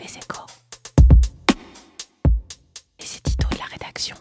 Les échos. La rédaction.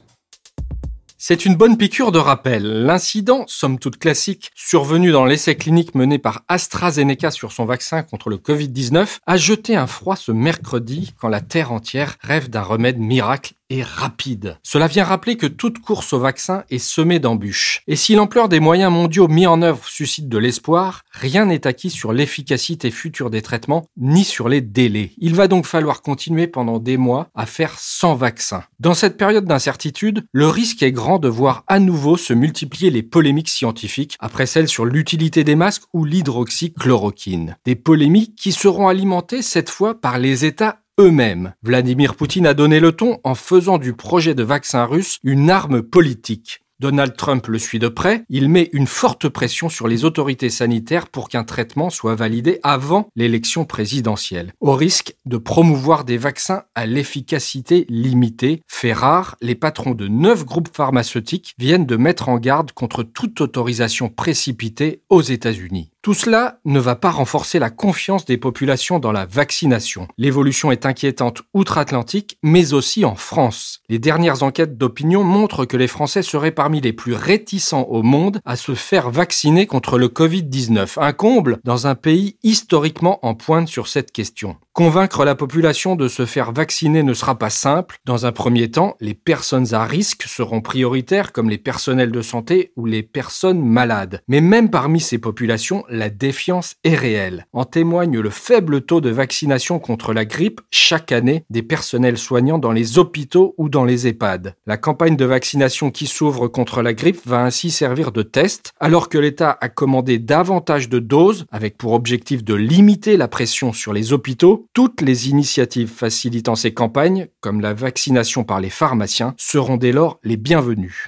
C'est une bonne piqûre de rappel. L'incident, somme toute classique, survenu dans l'essai clinique mené par AstraZeneca sur son vaccin contre le Covid-19, a jeté un froid ce mercredi quand la Terre entière rêve d'un remède miracle et rapide. Cela vient rappeler que toute course au vaccin est semée d'embûches. Et si l'ampleur des moyens mondiaux mis en œuvre suscite de l'espoir, rien n'est acquis sur l'efficacité future des traitements, ni sur les délais. Il va donc falloir continuer pendant des mois à faire sans vaccin. Dans cette période d'incertitude, le risque est grand de voir à nouveau se multiplier les polémiques scientifiques, après celles sur l'utilité des masques ou l'hydroxychloroquine. Des polémiques qui seront alimentées cette fois par les États eux-mêmes. Vladimir Poutine a donné le ton en faisant du projet de vaccin russe une arme politique. Donald Trump le suit de près, il met une forte pression sur les autorités sanitaires pour qu'un traitement soit validé avant l'élection présidentielle, au risque de promouvoir des vaccins à l'efficacité limitée. Fait rare, les patrons de neuf groupes pharmaceutiques viennent de mettre en garde contre toute autorisation précipitée aux États-Unis. Tout cela ne va pas renforcer la confiance des populations dans la vaccination. L'évolution est inquiétante outre-Atlantique, mais aussi en France. Les dernières enquêtes d'opinion montrent que les Français seraient parmi les plus réticents au monde à se faire vacciner contre le Covid-19. Un comble dans un pays historiquement en pointe sur cette question. Convaincre la population de se faire vacciner ne sera pas simple. Dans un premier temps, les personnes à risque seront prioritaires comme les personnels de santé ou les personnes malades. Mais même parmi ces populations, la défiance est réelle. En témoigne le faible taux de vaccination contre la grippe chaque année des personnels soignants dans les hôpitaux ou dans les EHPAD. La campagne de vaccination qui s'ouvre contre la grippe va ainsi servir de test, alors que l'État a commandé davantage de doses avec pour objectif de limiter la pression sur les hôpitaux. Toutes les initiatives facilitant ces campagnes, comme la vaccination par les pharmaciens, seront dès lors les bienvenues.